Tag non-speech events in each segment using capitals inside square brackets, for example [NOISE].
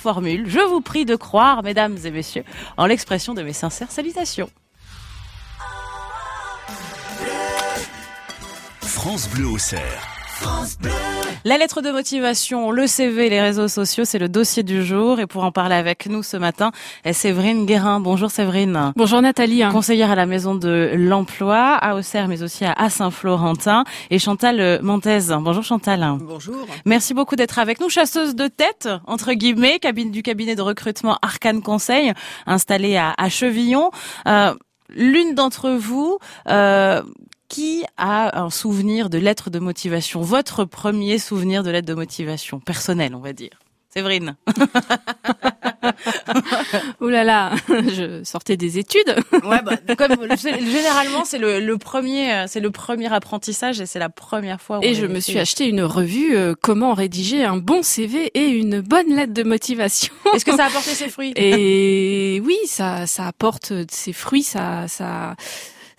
formule. Je vous prie de croire, mesdames et messieurs, en l'expression de mes sincères salutations. France Bleu au cerf. La lettre de motivation, le CV, les réseaux sociaux, c'est le dossier du jour. Et pour en parler avec nous ce matin, Séverine Guérin. Bonjour Séverine. Bonjour Nathalie. Conseillère à la Maison de l'Emploi, à Auxerre, mais aussi à Saint-Florentin. Et Chantal Montez. Bonjour Chantal. Bonjour. Merci beaucoup d'être avec nous. Chasseuse de tête, entre guillemets, cabine du cabinet de recrutement Arcane Conseil, installé à, Chevillon. Euh, L'une d'entre vous euh, qui a un souvenir de lettre de motivation? Votre premier souvenir de lettre de motivation personnel, on va dire. Séverine. [LAUGHS] Ouh là là, [LAUGHS] je sortais des études. [LAUGHS] ouais, bah, comme généralement c'est le, premier, euh, c'est le premier apprentissage et c'est la première fois. Où et je me suis acheté une revue euh, Comment rédiger un bon CV et une bonne lettre de motivation. Est-ce que ça a apporté ses fruits? Et oui, ça, ça apporte ses fruits, ça, ça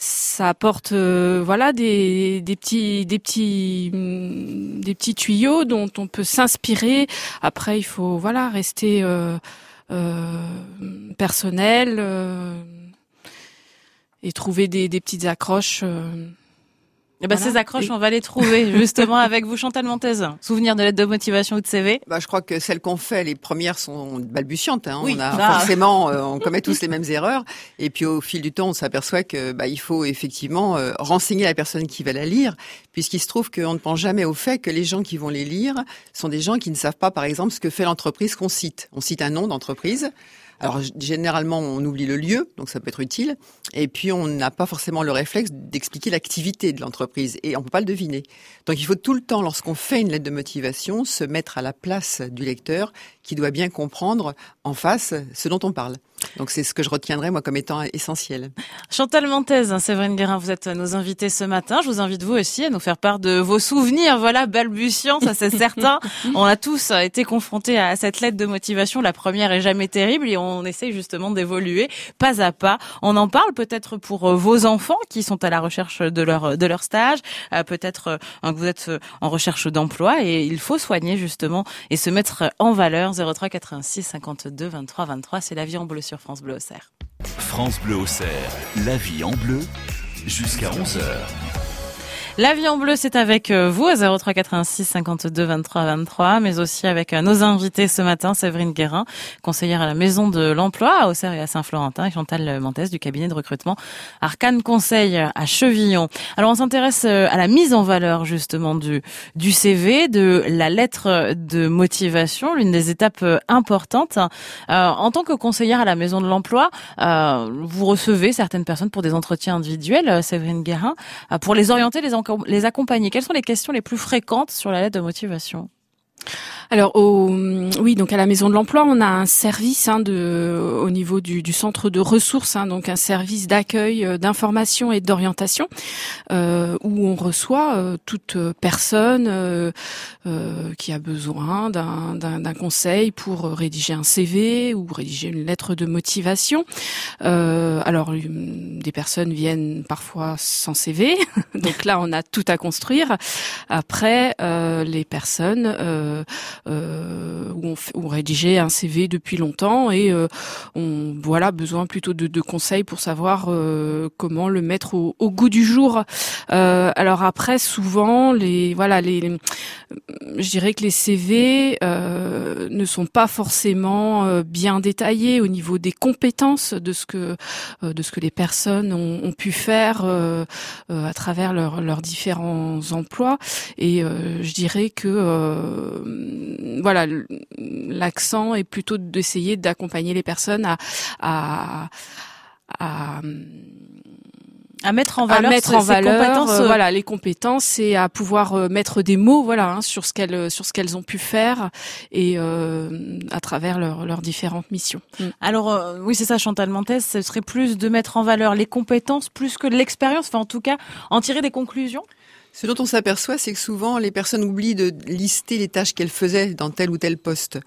ça apporte euh, voilà des, des petits des petits mm, des petits tuyaux dont on peut s'inspirer. Après, il faut voilà rester euh, euh, personnel euh, et trouver des, des petites accroches. Eh ben, Ces accroches, on va les trouver [LAUGHS] justement avec vous, Chantal Montez. Souvenir de lettre de motivation ou de CV bah, Je crois que celles qu'on fait, les premières sont balbutiantes. Hein. Oui, on a forcément, euh, on commet tous les mêmes erreurs. Et puis au fil du temps, on s'aperçoit que bah, il faut effectivement euh, renseigner la personne qui va la lire, puisqu'il se trouve qu'on ne pense jamais au fait que les gens qui vont les lire sont des gens qui ne savent pas, par exemple, ce que fait l'entreprise qu'on cite. On cite un nom d'entreprise. Alors généralement, on oublie le lieu, donc ça peut être utile. Et puis on n'a pas forcément le réflexe d'expliquer l'activité de l'entreprise et on peut pas le deviner. Donc il faut tout le temps, lorsqu'on fait une lettre de motivation, se mettre à la place du lecteur qui doit bien comprendre en face ce dont on parle. Donc c'est ce que je retiendrai moi comme étant essentiel. Chantal Montez, Séverine Guérin, vous êtes nos invités ce matin. Je vous invite vous aussi à nous faire part de vos souvenirs, voilà, balbutiants, ça c'est certain. [LAUGHS] on a tous été confrontés à cette lettre de motivation. La première est jamais terrible et on essaye justement d'évoluer pas à pas. On en parle peut-être pour vos enfants qui sont à la recherche de leur de leur stage, euh, peut-être euh, que vous êtes en recherche d'emploi et il faut soigner justement et se mettre en valeur 03 86 52 23 23, c'est la vie en bleu France Bleu Auxerre. France Bleu Auxerre, la vie en bleu, jusqu'à 11h. La vie en bleu, c'est avec euh, vous à 03 86 52 23 23, mais aussi avec euh, nos invités ce matin, Séverine Guérin, conseillère à la Maison de l'Emploi à Auxerre et à Saint-Florentin, et Chantal Montes du cabinet de recrutement Arcane Conseil à Chevillon. Alors on s'intéresse euh, à la mise en valeur justement du du CV, de la lettre de motivation, l'une des étapes importantes. en tant que conseillère à la Maison de l'Emploi, vous recevez certaines personnes pour des entretiens individuels, Séverine Guérin, pour les orienter, les les accompagner? Quelles sont les questions les plus fréquentes sur la lettre de motivation? Alors au, oui, donc à la Maison de l'Emploi, on a un service hein, de, au niveau du, du, centre de ressources, hein, donc un service d'accueil, euh, d'information et d'orientation, euh, où on reçoit euh, toute personne euh, euh qui a besoin d'un conseil pour rédiger un CV ou rédiger une lettre de motivation. alors des personnes viennent parfois sans CV, [LAUGHS] donc là on a tout à construire. Après, les personnes euh, où, on, un CV depuis longtemps et euh, on voilà besoin plutôt de, conseils pour savoir euh, comment le mettre au, goût du jour. Euh, alors après, souvent les voilà les, je dirais que les CV euh, ne sont pas forcément bien détaillés au niveau des compétences de ce que de ce que les personnes ont pu faire à travers leurs différents emplois et je dirais que voilà, l'accent est plutôt d'essayer d'accompagner les personnes à, à, à mettre en valeur, mettre en valeur euh, voilà les compétences et à pouvoir euh, mettre des mots voilà hein, sur ce qu'elles sur ce qu'elles ont pu faire et euh, à travers leurs différentes missions. Mm. Alors oui c'est ça Chantal Montes, ce serait plus de mettre en valeur les compétences plus que l'expérience, enfin en tout cas en tirer des conclusions? Ce dont on s'aperçoit, c'est que souvent les personnes oublient de lister les tâches qu'elles faisaient dans tel ou tel poste.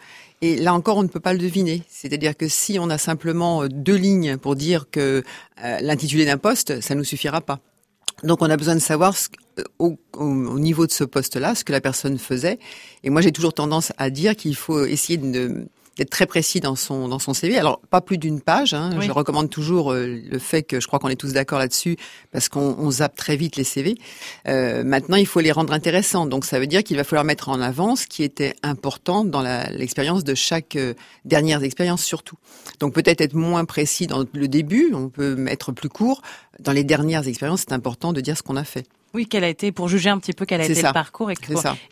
Et là encore, on ne peut pas le deviner. C'est-à-dire que si on a simplement euh, deux lignes pour dire que euh, l'intitulé d'un poste, ça ne nous suffira pas. Donc on a besoin de savoir euh, au, au, niveau de ce poste-là ce que la personne faisait. Et moi j'ai toujours tendance à dire qu'il faut essayer de d'être très précis dans son dans son CV. Alors pas plus d'une page. Hein. Je recommande toujours euh, le fait que je crois qu'on est tous d'accord là-dessus parce qu'on on zappe très vite les CV. Euh, maintenant, il faut les rendre intéressants. Donc ça veut dire qu'il va falloir mettre en avant ce qui était important dans l'expérience de chaque euh, dernière expérience surtout. Donc peut-être être moins précis dans le début. On peut mettre plus court. Dans les dernières expériences, c'est important de dire ce qu'on a fait. Oui, quelle a été pour juger un petit peu quel a été le parcours et,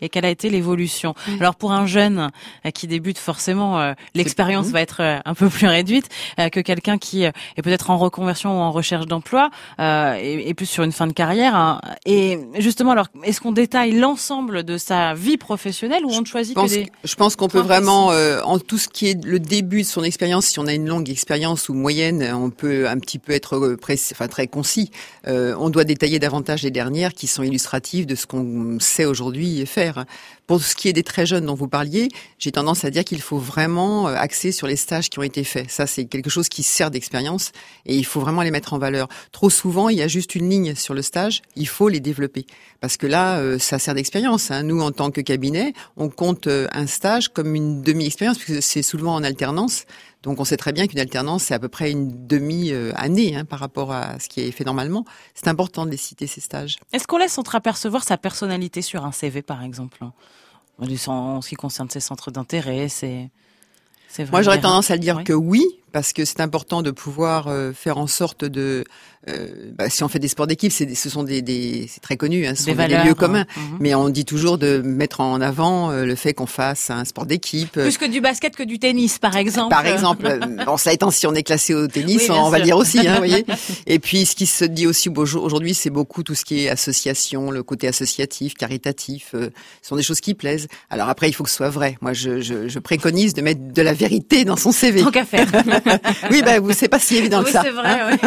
et quelle a été l'évolution. Alors pour un jeune euh, qui débute, forcément, euh, l'expérience va être euh, un peu plus réduite que quelqu'un qui est peut-être en reconversion ou en recherche d'emploi et, plus sur une fin de carrière. Hein. Et justement, alors est-ce qu'on détaille l'ensemble de sa vie professionnelle ou on ne choisit que des Je pense qu'on peut vraiment, en tout ce qui est le début de son expérience, si on a une longue expérience ou moyenne, on peut un petit peu être enfin très concis. on doit détailler davantage les dernières qui sont illustratives de ce qu'on sait aujourd'hui faire. Pour ce qui est des très jeunes dont vous parliez, j'ai tendance à dire qu'il faut vraiment euh, axer sur les stages qui ont été faits. Ça, c'est quelque chose qui sert d'expérience et il faut vraiment les mettre en valeur. Trop souvent, il y a juste une ligne sur le stage, il faut les développer. Parce que là, euh, ça sert d'expérience. Hein. Nous, en tant que cabinet, on compte euh, un stage comme une demi-expérience, puisque c'est souvent en alternance. Donc on sait très bien qu'une alternance, c'est à peu près une demi-année hein, par rapport à ce qui est fait normalement. C'est important de les citer, ces stages. Est-ce qu'on laisse entreapercevoir sa personnalité sur un CV, par exemple? En ce qui concerne ses centres d'intérêt, c'est... Moi, j'aurais tendance à le dire que oui, parce que c'est important de pouvoir euh, faire en sorte de euh, bah, si on fait des sports d'équipe, c'est, ce sont des, des c'est très connu, hein, ce des sont des lieux hein. communs. Mhm. Mais on dit toujours de mettre en avant euh, le fait qu'on fasse un sport d'équipe. Plus que du basket que du tennis, par exemple. Par exemple, euh, bon, ça étant si on est classé au tennis, on, va le dire aussi, hein, voyez. [LAUGHS] Et puis ce qui se dit aussi aujourd'hui, c'est beaucoup tout ce qui est association, le côté associatif, caritatif. ce sont des choses qui plaisent. Alors après, il faut que ce soit vrai. Moi, je, je, je préconise de mettre de la vérité dans son CV. Tant qu'à faire. [LAUGHS] [LAUGHS] oui, ben, vous c'est pas si évident que ça. C'est vrai. Hein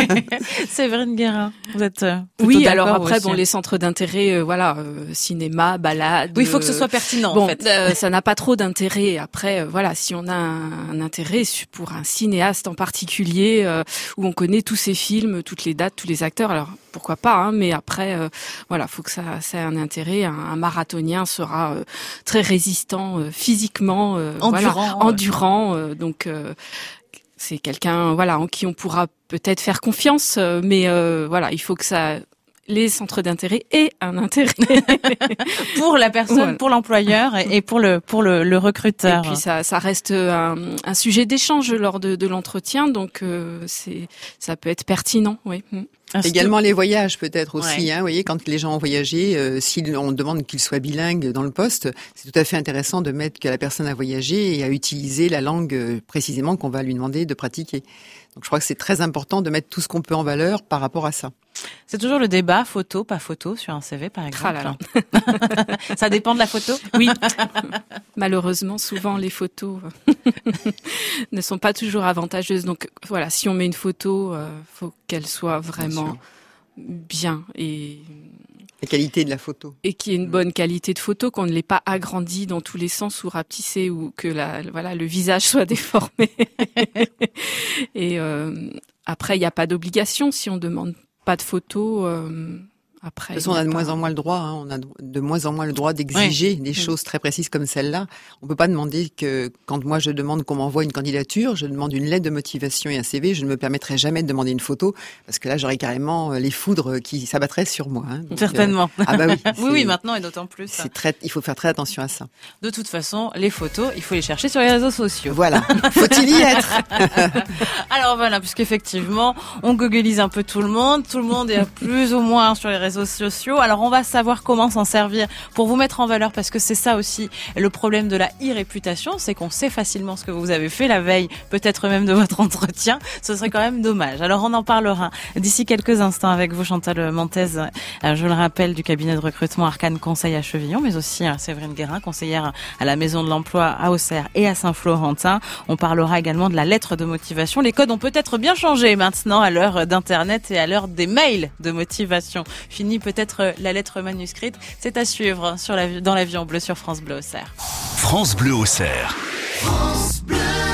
c'est [LAUGHS] Séverine Guérin, vous êtes euh, oui. Alors après, bon, les centres d'intérêt, euh, voilà, euh, cinéma, balade. Oui, il faut que ce soit pertinent. Bon, en fait. ça n'a pas trop d'intérêt. Après, voilà, si on a un, intérêt pour un cinéaste en particulier où on connaît tous ses films, toutes les dates, tous les acteurs, alors pourquoi pas. Hein, mais après, voilà, faut que ça, ça ait un intérêt. Un, marathonien sera très résistant physiquement, endurant, endurant. donc c'est quelqu'un voilà en qui on pourra peut-être faire confiance euh, mais euh, voilà il faut que ça les centres d'intérêt aient un intérêt [LAUGHS] pour la personne, pour l'employeur et pour le pour le, recruteur. Et puis ça, ça reste un, un sujet d'échange lors de, de l'entretien, donc euh, c'est ça peut être pertinent, oui. Mm. Également les voyages peut-être aussi. Hein, vous voyez, quand les gens ont voyagé, euh, si on demande qu'ils soient bilingues dans le poste, c'est tout à fait intéressant de mettre que la personne a voyagé et a utilisé la langue euh, précisément qu'on va lui demander de pratiquer. Donc je crois que c'est très important de mettre tout ce qu'on peut en valeur par rapport à ça. C'est toujours le débat photo, pas photo sur un CV par exemple. [LAUGHS] ça dépend de la photo. Oui. [LAUGHS] Malheureusement, souvent les photos [LAUGHS] ne sont pas toujours avantageuses. Donc voilà, si on met une photo, euh, faut qu'elle soit vraiment bien, et la qualité de la photo. Et qu'il y ait une bonne qualité de photo, qu'on ne l'ait pas agrandi dans tous les sens ou rapetissé ou que la, voilà, le visage soit [LAUGHS] déformé. et euh, après, il n'y a pas d'obligation si on demande pas de photos. Euh, après, de toute façon, on a de moins en moins le droit. Hein. on a de moins en moins le droit d'exiger des choses très précises comme celle-là. On peut pas demander que quand moi je demande qu'on m'envoie une candidature, je demande une lettre de motivation et un CV. Je ne me permettrai jamais de demander une photo parce que là, j'aurais carrément euh, les foudres qui s'abattraient sur moi. Hein. Certainement. Euh, ah bah oui. [LAUGHS] oui, oui, maintenant et d'autant plus. C'est très. Il faut faire très attention à ça. De toute façon, les photos, il faut les chercher sur les réseaux sociaux. Voilà. [LAUGHS] Faut-il y être? [LAUGHS] Alors voilà, puisqu'effectivement, on googleise un peu tout le monde. Tout le monde est plus ou moins sur les réseaux Alors on va savoir comment s'en servir pour vous mettre en valeur parce que c'est ça aussi le problème de la e-réputation, c'est qu'on sait facilement ce que vous avez fait la veille, peut-être même de votre entretien. Ce serait quand même dommage. Alors on en parlera d'ici quelques instants avec vous Chantal Montez, euh, je le rappelle du cabinet de recrutement Arcane Conseil à Chevillon, mais aussi euh, Séverine Guérin, conseillère à la Maison de l'Emploi à Auxerre et à Saint-Florentin. On parlera également de la lettre de motivation. Les codes ont peut-être bien changé maintenant à l'heure d'Internet et à l'heure des mails de motivation. Fini peut-être la lettre manuscrite. C'est à suivre sur la, dans l'avion bleu sur France Bleu Auxerre. France Bleu. France Bleu.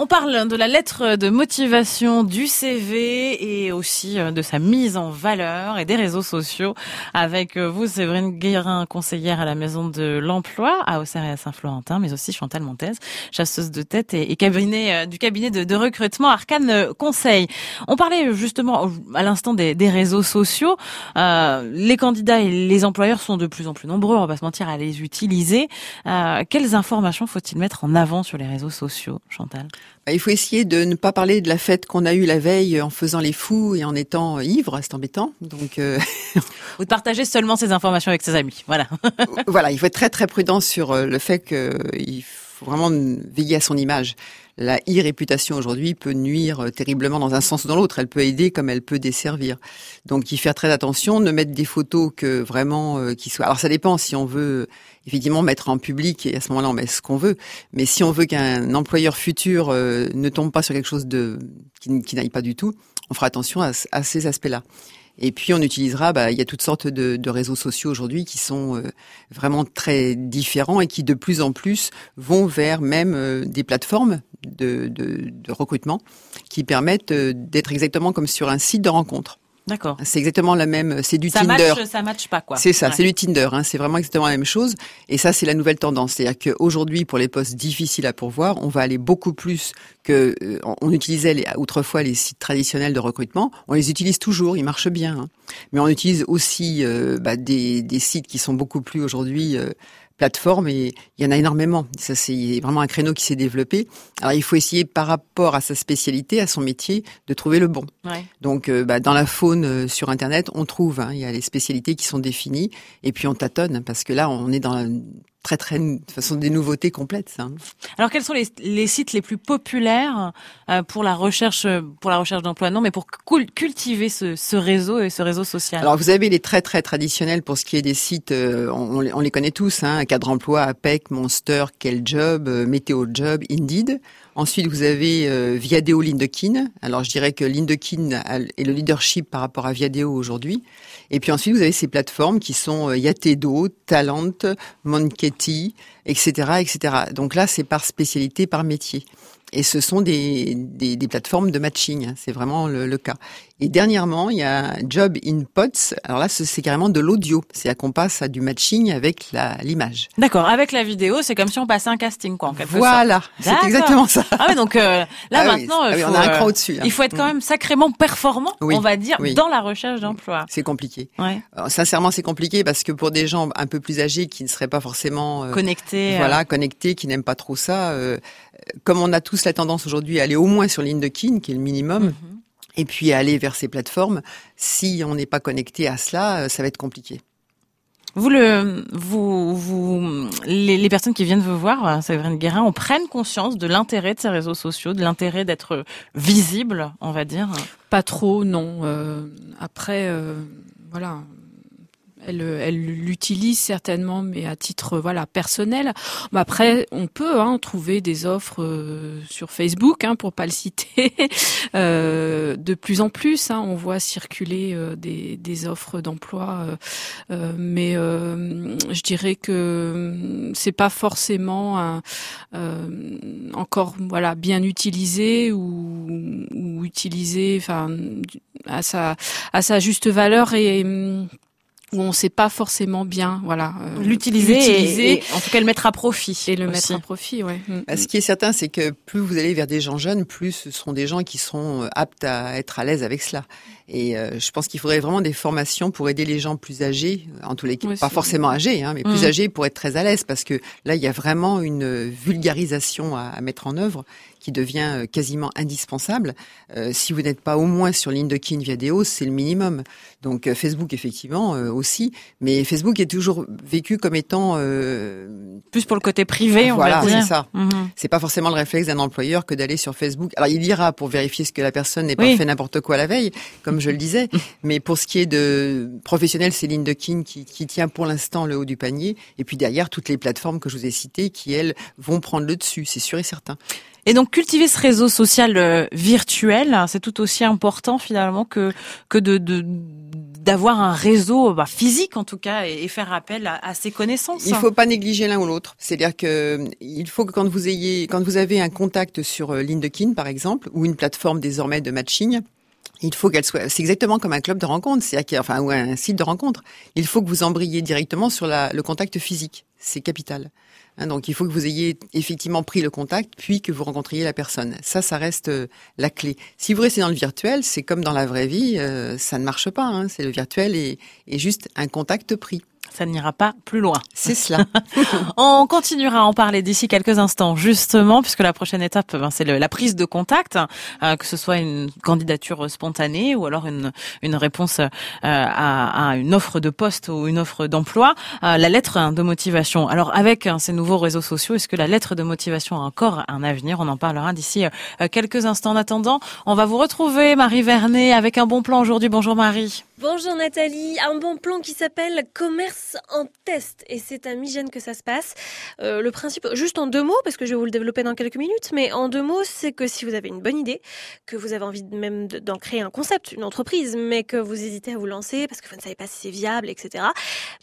On parle de la lettre de motivation du CV et aussi euh, de sa mise en valeur et des réseaux sociaux avec euh, vous, Séverine Guérin, conseillère à la Maison de l'Emploi à Auxerre et à Saint-Florentin, mais aussi Chantal Montez, chasseuse de tête et, cabinet euh, du cabinet de, recrutement Arcane Conseil. On parlait justement à l'instant des, réseaux sociaux. les candidats et les employeurs sont de plus en plus nombreux, on va pas se mentir, à les utiliser. quelles informations faut-il mettre en avant sur les réseaux sociaux, Chantal? Il faut essayer de ne pas parler de la fête qu'on a eue la veille en faisant les fous et en étant ivre, c'est embêtant. Donc, euh... [LAUGHS] vous partagez seulement ces informations avec ses amis, voilà. [LAUGHS] voilà, il faut être très très prudent sur euh, le fait qu'il faut vraiment veiller à son image. La e-réputation aujourd'hui peut nuire euh, terriblement dans un sens ou dans l'autre. Elle peut aider comme elle peut desservir. Donc, faut faire très attention, ne mettre des photos que vraiment euh, qui soient. Alors, ça dépend si on veut effectivement mettre en public et à ce moment-là on met ce qu'on veut. Mais si on veut qu'un employeur futur euh, ne tombe pas sur quelque chose de qui, n'aille pas du tout, on fera attention à ces aspects-là. Et puis on utilisera, bah, il y a toutes sortes de, réseaux sociaux aujourd'hui qui sont euh, vraiment très différents et qui de plus en plus vont vers même euh, des plateformes de, recrutement qui permettent d'être exactement comme sur un site de rencontre. D'accord. C'est exactement la même. C'est du ça Tinder. Match, ça match pas quoi. C'est ça. C'est du Tinder. Hein, c'est vraiment exactement la même chose. Et ça, c'est la nouvelle tendance. C'est-à-dire qu'aujourd'hui, pour les postes difficiles à pourvoir, on va aller beaucoup plus que euh, on utilisait les, autrefois les sites traditionnels de recrutement. On les utilise toujours. Ils marchent bien. Hein. Mais on utilise aussi euh, bah, des, des, sites qui sont beaucoup plus aujourd'hui euh, plateformes et il y en a énormément. Ça, c'est vraiment un créneau qui s'est développé. Alors, il faut essayer par rapport à sa spécialité, à son métier, de trouver le bon. Ouais. Donc, euh, bah, dans la faune euh, sur Internet, on trouve, hein, il y a les spécialités qui sont définies et puis on tâtonne parce que là, on est dans très très de façon des nouveautés complètes. Ça. Hein. Alors quels sont les, les, sites les plus populaires euh, pour la recherche pour la recherche d'emploi? Non, mais pour cultiver ce, ce, réseau et ce réseau social. Alors vous avez les très très traditionnels pour ce qui est des sites, euh, on, on, les connaît tous, hein, Cadre Emploi, APEC, Monster, Quel Job, euh, Météo Job, Indeed. Ensuite, vous avez euh, Viadeo Lindekin. Alors, je dirais que Lindekin est le leadership par rapport à Viadeo aujourd'hui. Et puis ensuite, vous avez ces plateformes qui sont euh, Yatedo, Talent, Monketi, etc., etc. Donc là, c'est par spécialité, par métier. Et ce sont des, des, des plateformes de matching, hein. c'est vraiment le, le, cas. Et dernièrement, il y a Job in Pots. Alors là, c'est carrément de l'audio. C'est à qu'on passe à du matching avec l'image. D'accord. Avec la vidéo, c'est comme si on passait un casting, quoi, en quelque Voilà. C'est exactement ça. Ah oui, donc euh, là ah maintenant, ah on a un cran au-dessus. Hein. Il faut être quand même sacrément performant, on va dire, dans la recherche d'emploi. C'est compliqué. Ouais. sincèrement, c'est compliqué parce que pour des gens un peu plus âgés qui ne seraient pas forcément euh, connectés, voilà, connectés, qui n'aiment pas trop ça, euh, comme on a tous la tendance aujourd'hui à aller au moins sur LinkedIn, qui est le minimum. Mhm. Et puis à aller vers ces plateformes, si on n'est pas connecté à cela, euh, ça va être compliqué. Vous le, vous, vous, les, personnes qui viennent vous voir, euh, Séverine Guérin, on prenne conscience de l'intérêt de ces réseaux sociaux, de l'intérêt d'être visible, on va dire? Pas trop, non. Euh, après, voilà, elle, elle l'utilise certainement, mais à titre voilà personnel. Mais après, on peut hein, trouver des offres euh, sur Facebook, hein, pour pas le citer, [LAUGHS] euh, de plus en plus. Hein, on voit circuler euh, des, des, offres d'emploi, mais je dirais que c'est pas forcément encore voilà bien utilisé ou, ou utilisé, enfin à sa à sa juste valeur et où on ne sait pas forcément bien, voilà, euh, l'utiliser, et, en tout cas le mettre à profit et le mettre à profit, ouais. Mm. Bah, ce qui est certain, c'est que plus vous allez vers des gens jeunes, plus ce seront des gens qui seront euh, aptes à être à l'aise avec cela. Et euh, je pense qu'il faudrait vraiment des formations pour aider les gens plus âgés, en tous les cas, pas forcément âgés, hein, mais plus mm. âgés pour être très à l'aise, parce que là, il y a vraiment une vulgarisation à, à mettre en œuvre qui devient quasiment indispensable. Euh, si vous n'êtes pas au moins sur LinkedIn Viadeo, c'est le minimum. Donc Facebook, effectivement, aussi, mais Facebook est toujours vécu comme étant euh, plus pour le côté privé, on voilà, va dire. c'est ça. Mhm. C'est pas forcément le réflexe d'un employeur que d'aller sur Facebook. Alors il ira pour vérifier ce que la personne n'est pas fait n'importe quoi la veille, comme je le disais. [LAUGHS] mais pour ce qui est de professionnel, c'est LinkedIn qui, qui tient pour l'instant le haut du panier. Et puis derrière, toutes les plateformes que je vous ai citées, qui elles vont prendre le dessus, c'est sûr et certain. Et donc cultiver ce réseau social euh, virtuel, c'est tout aussi important finalement que que de d'avoir un réseau bah, physique en tout cas et, faire appel à, à, ses connaissances. Il faut pas négliger l'un ou l'autre. C'est-à-dire que il faut que quand vous ayez, quand vous avez un contact sur LinkedIn par exemple ou une plateforme désormais de matching, il faut qu'elle soit. C'est exactement comme un club de rencontre, c'est enfin ou un site de rencontre. Il faut que vous embrayiez directement sur la, le contact physique. C'est capital. Hein, donc il faut que vous ayez effectivement pris le contact, puis que vous rencontriez la personne. Ça, ça reste euh, la clé. Si vous restez dans le virtuel, c'est comme dans la vraie vie, euh, ça ne marche pas. Hein. C'est le virtuel et, et juste un contact pris ça n'ira pas plus loin. C'est [LAUGHS] cela. on continuera à en parler d'ici quelques instants, justement, puisque la prochaine étape, ben, c'est la prise de contact, euh, que ce soit une candidature spontanée ou alors une, une réponse euh, à, à, une offre de poste ou une offre d'emploi, euh, la lettre de motivation. Alors, avec hein, ces nouveaux réseaux sociaux, est-ce que la lettre de motivation a encore un avenir? On en parlera d'ici quelques instants. En attendant, on va vous retrouver, Marie Vernet, avec un bon plan aujourd'hui. Bonjour Marie. Bonjour Nathalie, un bon plan qui s'appelle commerce en test et c'est à Migène que ça se passe. Euh, le principe, juste en deux mots, parce que je vais vous le développer dans quelques minutes, mais en deux mots, c'est que si vous avez une bonne idée, que vous avez envie même d'en créer un concept, une entreprise, mais que vous hésitez à vous lancer parce que vous ne savez pas si c'est viable, etc.,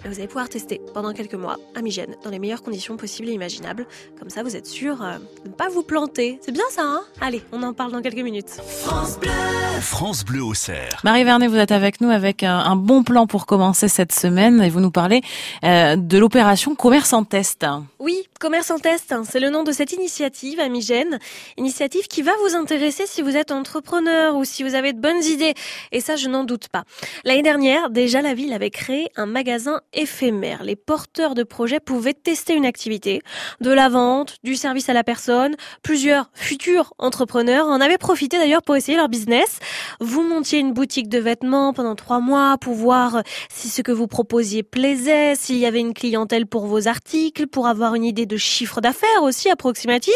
ben, vous allez pouvoir tester pendant quelques mois à Migène dans les meilleures conditions possibles et imaginables. Comme ça, vous êtes sûr euh, de ne pas vous planter. C'est bien ça, hein? Allez, on en parle dans quelques minutes. France Bleu, France Bleu au cerf. Marie Vernet, vous êtes avec nous avec un, bon plan pour commencer cette semaine et vous nous parlez euh, de l'opération Commerce en Test. Oui, Commerce en Test, hein, c'est le nom de cette initiative Amigène, initiative qui va vous intéresser si vous êtes entrepreneur ou si vous avez de bonnes idées. Et ça, je n'en doute pas. L'année dernière, déjà, la ville avait créé un magasin éphémère. Les porteurs de projets pouvaient tester une activité, de la vente, du service à la personne. Plusieurs futurs entrepreneurs en avaient profité d'ailleurs pour essayer leur business. Vous montiez une boutique de vêtements pendant trois mois pour voir si ce que vous proposiez plaisait, s'il y avait une clientèle pour vos articles, pour avoir une idée de chiffre d'affaires aussi approximatif.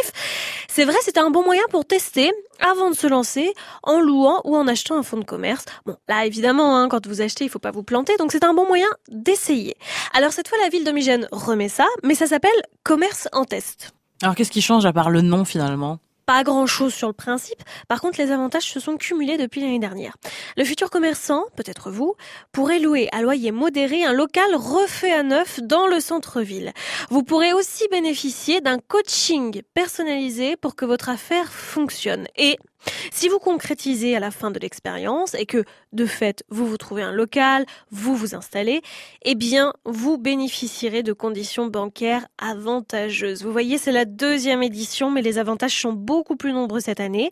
C'est vrai, c'était un bon moyen pour tester avant de se lancer en louant ou en achetant un fonds de commerce. Bon, là évidemment, hein, quand vous achetez, il faut pas vous planter, donc c'est un bon moyen d'essayer. Alors cette fois, la ville d'Omigène remet ça, mais ça s'appelle commerce en test. Alors qu'est-ce qui change à part le nom finalement? Pas grand-chose sur le principe. Par contre, les avantages se sont cumulés depuis l'année dernière. Le futur commerçant, peut-être vous, pourrait louer à loyer modéré un local refait à neuf dans le centre-ville. Vous pourrez aussi bénéficier d'un coaching personnalisé pour que votre affaire fonctionne. Et si vous concrétisez à la fin de l'expérience et que, de fait, vous vous trouvez un local, vous vous installez, eh bien, vous bénéficierez de conditions bancaires avantageuses. Vous voyez, c'est la deuxième édition, mais les avantages sont beaucoup plus nombreux cette année.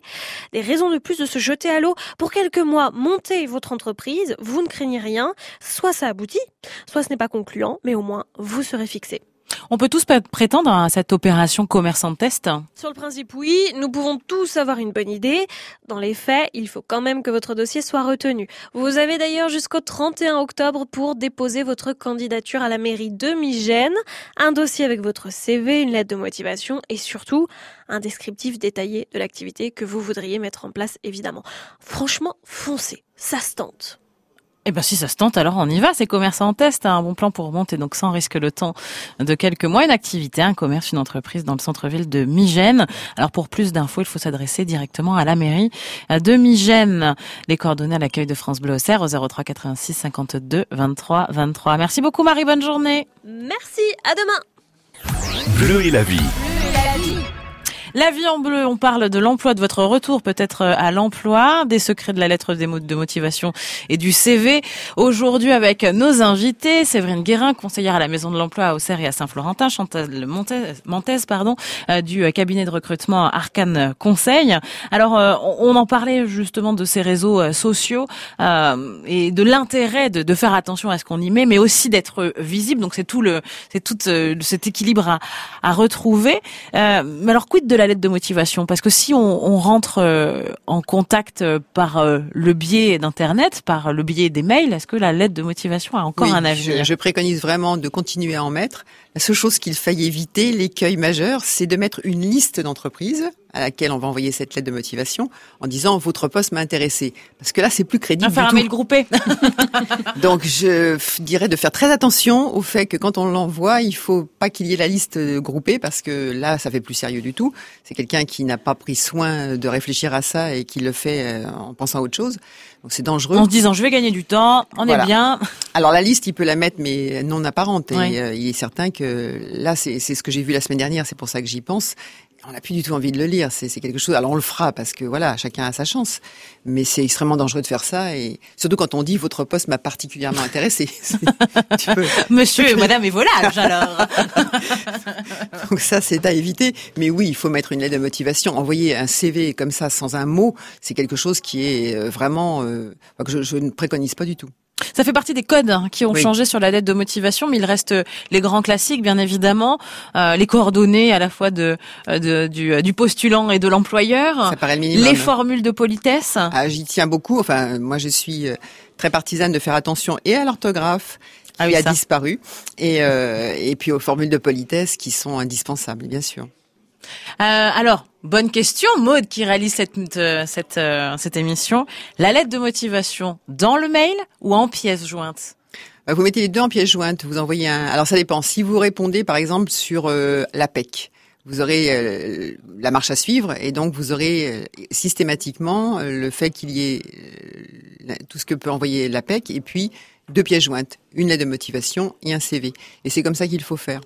Des raisons de plus de se jeter à l'eau. Pour quelques mois, montez votre entreprise, vous ne craignez rien. Soit ça aboutit, soit ce n'est pas concluant, mais au moins, vous serez fixé. On peut tous prétendre à cette opération commerçant test Sur le principe, oui. Nous pouvons tous avoir une bonne idée. Dans les faits, il faut quand même que votre dossier soit retenu. Vous avez d'ailleurs jusqu'au 31 octobre pour déposer votre candidature à la mairie de Migène, un dossier avec votre CV, une lettre de motivation et surtout un descriptif détaillé de l'activité que vous voudriez mettre en place, évidemment. Franchement, foncez. Ça se tente. Eh ben si ça se tente, alors on y va. C'est commerce en test, un bon plan pour remonter donc sans risque le temps de quelques mois. Une activité, un commerce, une entreprise dans le centre-ville de Migène. Alors pour plus d'infos, il faut s'adresser directement à la mairie de Migène. Les coordonnées à l'accueil de France Bleu au au 03 86 52 23 23. Merci beaucoup Marie, bonne journée. Merci, à demain. Bleu et la vie. La vie en bleu, on parle de l'emploi, de votre retour peut-être euh, à l'emploi, des secrets de la lettre de motivation et du CV. Aujourd'hui avec nos invités, Séverine Guérin, conseillère à la Maison de l'Emploi à Auxerre et à Saint-Florentin, Chantal Montez, pardon, euh, du euh, cabinet de recrutement Arcane Conseil. Alors, on en parlait justement de ces réseaux sociaux et de l'intérêt de, faire attention à ce qu'on y met, mais aussi d'être visible. Donc c'est tout le, c'est tout cet équilibre à, à retrouver. mais alors, quid de la lettre de motivation Parce que si on, rentre euh, en contact euh, par euh, le biais d'Internet, par le biais des mails, est-ce que la lettre de motivation a encore un avenir? je, je, préconise vraiment de continuer à en mettre. La seule chose qu'il faille éviter, l'écueil majeur, c'est de mettre une liste d'entreprises à laquelle on va envoyer cette lettre de motivation en disant votre poste m'a intéressé. Parce que là, c'est plus crédible. faire un mail groupé. [LAUGHS] [LAUGHS] Donc, je dirais de faire très attention au fait que quand on l'envoie, il faut pas qu'il y ait la liste groupée parce que là, ça fait plus sérieux du tout. C'est quelqu'un qui n'a pas pris soin de réfléchir à ça et qui le fait euh, en pensant à autre chose. Donc, c'est dangereux. En se disant, je vais gagner du temps, on est bien. Alors, la liste, il peut la mettre, mais non apparente. Et euh, il est certain que là, c'est ce que j'ai vu la semaine dernière. C'est pour ça que j'y pense on n'a plus du tout envie de le lire. C'est quelque chose. Alors on le fera parce que voilà, chacun a sa chance. Mais c'est extrêmement dangereux de faire ça et surtout quand on dit votre poste m'a particulièrement intéressé. [LAUGHS] [LAUGHS] Monsieur et Madame et volage alors. [LAUGHS] Donc ça c'est à éviter. Mais oui, il faut mettre une lettre de motivation. Envoyer un CV comme ça sans un mot, c'est quelque chose qui est euh, vraiment euh, que je ne préconise pas du tout. Ça fait partie des codes hein, qui ont changé sur la lettre de motivation, mais il reste euh, les grands classiques, bien évidemment, euh, les coordonnées à la fois de, euh, du, postulant et de l'employeur, les formules de politesse. Ah, j'y tiens beaucoup. Enfin, moi, je suis très partisane de faire attention et à l'orthographe ah qui a disparu, et, et puis aux formules de politesse qui sont indispensables, bien sûr. Euh, alors, bonne question, Maude qui réalise cette, euh, euh, cette émission. La lettre de motivation dans le mail ou en pièce jointe Vous mettez les deux en pièce jointe. Vous envoyez un. Alors ça dépend. Si vous répondez par exemple sur l'APEC, vous aurez la marche à suivre et donc vous aurez systématiquement le fait qu'il y ait tout ce que peut envoyer l'APEC et puis deux pièces jointes, une lettre de motivation et un CV. Et c'est comme ça qu'il faut faire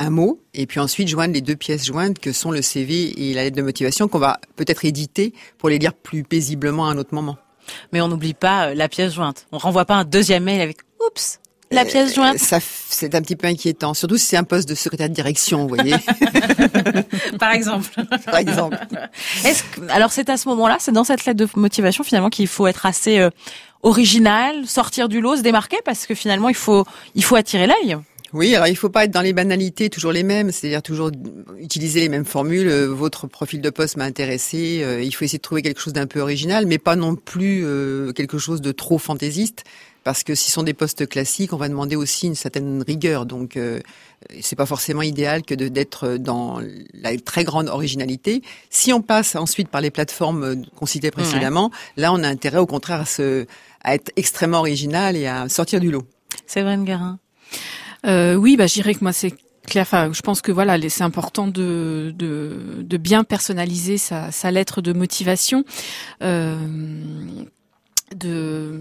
un mot et puis ensuite joindre les deux pièces jointes que sont le CV et la lettre de motivation qu'on va peut-être éditer pour les lire plus paisiblement à un autre moment. Mais on n'oublie pas euh, la pièce jointe. On renvoie pas un deuxième mail avec oups la pièce euh, jointe. Ça, c'est un petit peu inquiétant, surtout si c'est un poste de secrétaire de direction, vous voyez. [LAUGHS] Par exemple. Par exemple. Est-ce que, alors c'est à ce moment-là, c'est dans cette lettre de motivation finalement qu'il faut être assez euh, original, sortir du lot, se démarquer, parce que finalement il faut il faut attirer l'œil. Oui, alors il faut pas être dans les banalités, toujours les mêmes, c'est-à-dire toujours utiliser les mêmes formules. Euh, votre profil de poste m'a intéressé. Euh, il faut essayer de trouver quelque chose d'un peu original, mais pas non plus euh, quelque chose de trop fantaisiste, parce que si ce sont des postes classiques, on va demander aussi une certaine rigueur. Donc c'est pas forcément idéal que d'être dans la très grande originalité. Si on passe ensuite par les plateformes qu'on citait précédemment, là on a intérêt au contraire à, se, à être extrêmement original et à sortir du lot. Séverine Garin. Euh, oui, bah, je dirais que moi c'est clair. Enfin, je pense que voilà, c'est important de, de, bien personnaliser sa, sa lettre de motivation. Euh, de,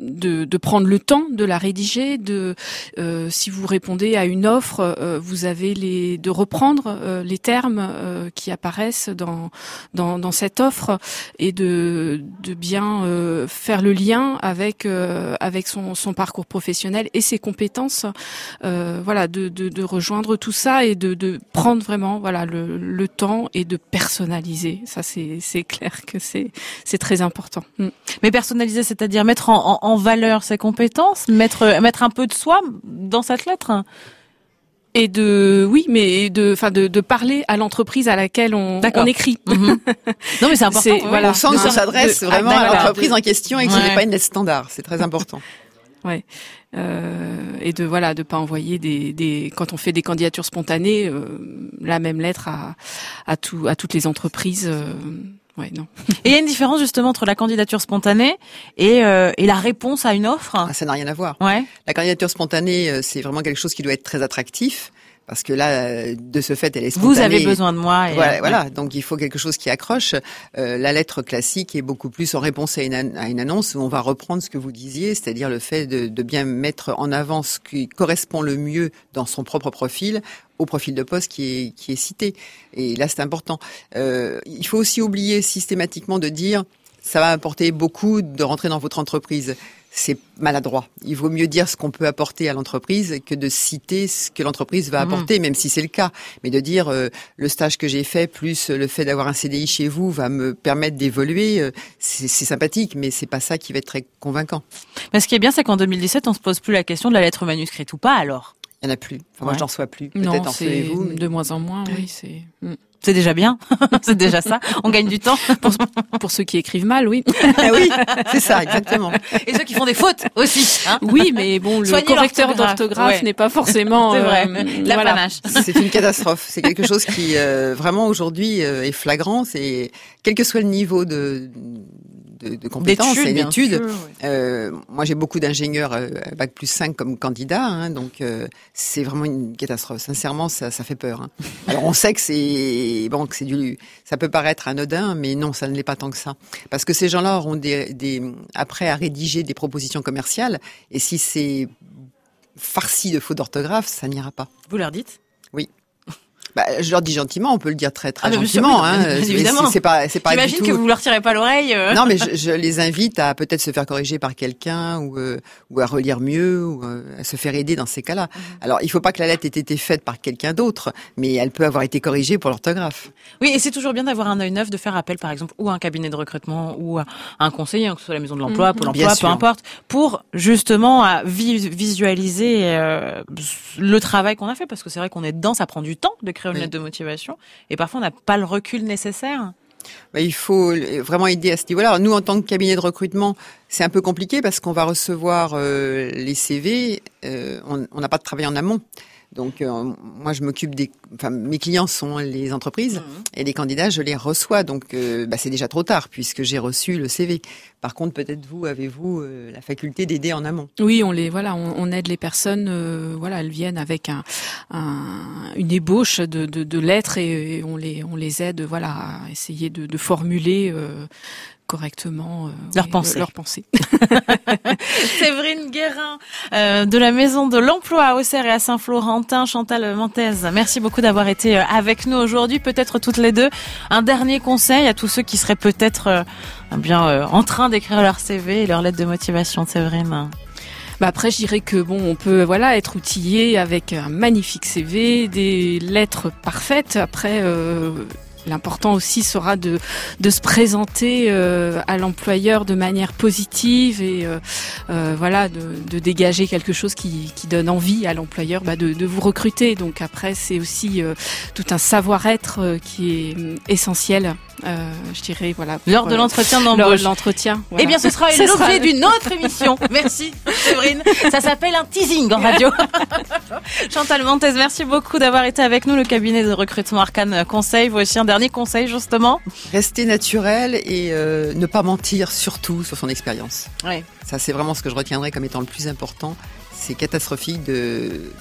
de, de prendre le temps de la rédiger, de euh, si vous répondez à une offre, euh, vous avez les de reprendre euh, les termes euh, qui apparaissent dans, dans, dans cette offre et de de bien euh, faire le lien avec avec son, son parcours professionnel et ses compétences, voilà, de, de, de rejoindre tout ça et de, de prendre vraiment voilà le, le temps et de personnaliser. Ça c'est c'est clair que c'est c'est très important. Mm. Mais personnaliser, c'est-à-dire mettre en, valeur ses compétences, mettre mettre un peu de soi dans cette lettre. Et de oui, mais de enfin de, de parler à l'entreprise à laquelle on, on écrit. Mhm. [LAUGHS] non mais c'est important. Voilà, on sent que s'adresse vraiment à l'entreprise en question et que ce n'est pas une lettre standard. C'est très important. [LAUGHS] Ouais. Euh, et de voilà de pas envoyer des, des quand on fait des candidatures spontanées euh, la même lettre à à tout à toutes les entreprises euh, Ouais, non. et il y a une différence justement entre la candidature spontanée et, euh, et la réponse à une offre. Ah, ça n'a rien à voir. Ouais. La candidature spontanée, euh, c'est vraiment quelque chose qui doit être très attractif parce que là, de ce fait, elle est spontanée. Vous avez besoin de moi. Et voilà, voilà, donc il faut quelque chose qui accroche. Euh, la lettre classique est beaucoup plus en réponse à une, à une, annonce où on va reprendre ce que vous disiez, c'est-à-dire le fait de, de, bien mettre en avant ce qui correspond le mieux dans son propre profil au profil de poste qui est, qui est cité. Et là, c'est important. Euh, il faut aussi oublier systématiquement de dire ça va apporter beaucoup de rentrer dans votre entreprise c'est maladroit. Il vaut mieux dire ce qu'on peut apporter à l'entreprise que de citer ce que l'entreprise va mmh. apporter, même si c'est le cas. Mais de dire euh, le stage que j'ai fait plus le fait d'avoir un CDI chez vous va me permettre d'évoluer, euh, c'est sympathique, mais c'est pas ça qui va être très convaincant. Mais ce qui est bien, c'est qu'en 2017, on se pose plus la question de la lettre manuscrite ou pas, alors? Il n'y en a plus. Enfin, Moi, j'en sois plus. Peut-être en c'est vous de moins en moins. Oui, c'est. Mmh. C'est déjà bien, [LAUGHS] c'est déjà ça. On gagne du temps. Pour, pour ceux qui écrivent mal, oui. [LAUGHS] Ah oui, c'est ça, [LAUGHS] exactement. Et ceux qui font des fautes aussi. Hein oui, mais bon, le correcteur d'orthographe n'est pas forcément c'est vrai. Euh, la voilà. C'est une catastrophe. C'est quelque chose qui euh, vraiment aujourd'hui euh, est flagrant. C'est quel que soit le niveau de de, de compétences et d'études. Euh, moi, j'ai beaucoup d'ingénieurs euh, bac plus 5 comme candidats, hein, donc euh, c'est vraiment une catastrophe. Sincèrement, ça, ça fait peur. Hein. [LAUGHS] Alors, on sait que c'est bon, que c'est du, ça peut paraître anodin, mais non, ça ne l'est pas tant que ça, parce que ces gens-là auront des, des après à rédiger des propositions commerciales, et si c'est farci de fautes d'orthographe, ça n'ira pas. Vous leur dites? Bah, je leur dis gentiment, on peut le dire très très ah, gentiment. hein, [LAUGHS] évidemment. C'est pas, c'est pas. J'imagine que vous leur tirez pas l'oreille. Euh. Non, mais [LAUGHS] je, je, les invite à peut-être se faire corriger par quelqu'un ou euh, ou à relire mieux ou euh, à se faire aider dans ces cas-là. Mhm. Alors, il faut pas que la lettre ait été faite par quelqu'un d'autre, mais elle peut avoir été corrigée pour l'orthographe. Oui, et c'est toujours bien d'avoir un œil neuf, de faire appel, par exemple, ou à un cabinet de recrutement ou à un conseiller, hein, que ce soit la maison de l'emploi, mhm. pour l'emploi, peu importe, pour justement à visualiser le travail qu'on a fait, parce que c'est vrai qu'on est dedans, ça prend du temps de créer une lettre de motivation. Et parfois, on n'a pas le recul nécessaire. Bah, il faut vraiment aider à ce niveau-là. Nous, en tant que cabinet de recrutement, c'est un peu compliqué parce qu'on va recevoir euh, les CV. Euh, on n'a pas de travail en amont. Donc euh, moi je m'occupe des, enfin mes clients sont les entreprises mhm. et les candidats je les reçois. Donc euh, bah, c'est déjà trop tard puisque j'ai reçu le CV. Par contre peut-être vous avez-vous euh, la faculté d'aider en amont? Oui on les voilà on, aide les personnes voilà elles viennent avec un, une ébauche de, de, de lettres et, on les on les aide voilà à essayer de, de formuler correctement euh, leur pensée. Leur pensée. [LAUGHS] [LAUGHS] Séverine Guérin euh, de la Maison de l'Emploi à Auxerre et à Saint-Florentin, Chantal Montez. Merci beaucoup d'avoir été euh, avec nous aujourd'hui. Peut-être toutes les deux un dernier conseil à tous ceux qui seraient peut-être bien en train d'écrire leur CV et leur lettre de motivation, Séverine. Bah après, je dirais que bon, on peut voilà être outillé avec un magnifique CV, des lettres parfaites. Après, L'important aussi sera de, de se présenter euh, à l'employeur de manière positive et euh, euh, voilà de, de, dégager quelque chose qui, qui donne envie à l'employeur bah, de, de, vous recruter. Donc après c'est aussi tout un savoir-être qui est essentiel euh, je dirais voilà lors de l'entretien d'embauche. L'entretien. Eh bien, ce sera [LAUGHS] l'objet d'une [LAUGHS] autre émission. Merci, Séverine. Ça s'appelle un teasing en radio. [LAUGHS] Chantal Montes, merci beaucoup d'avoir été avec nous, le cabinet de recrutement Arcane Conseil. Vous aussi un dernier conseil justement. Rester naturel et euh, ne pas mentir, surtout sur son expérience. Oui. Ça, c'est vraiment ce que je retiendrai comme étant le plus important c'est catastrophique de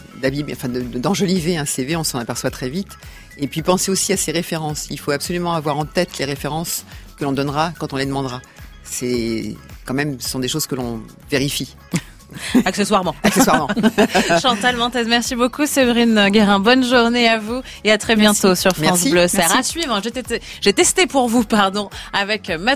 enfin d'enjoliver un CV, on s'en aperçoit très vite. Et puis pensez aussi à ses références. Il faut absolument avoir en tête les références que l'on donnera quand on les demandera. C'est quand même, ce sont des choses que l'on vérifie. [LAUGHS] Accessoirement. Accessoirement. [LAUGHS] Chantal Montes, merci beaucoup. Séverine Guérin, bonne journée à vous et à très bientôt sur France Bleu. C'est à suivre. J'ai testé pour vous, pardon, avec Mathieu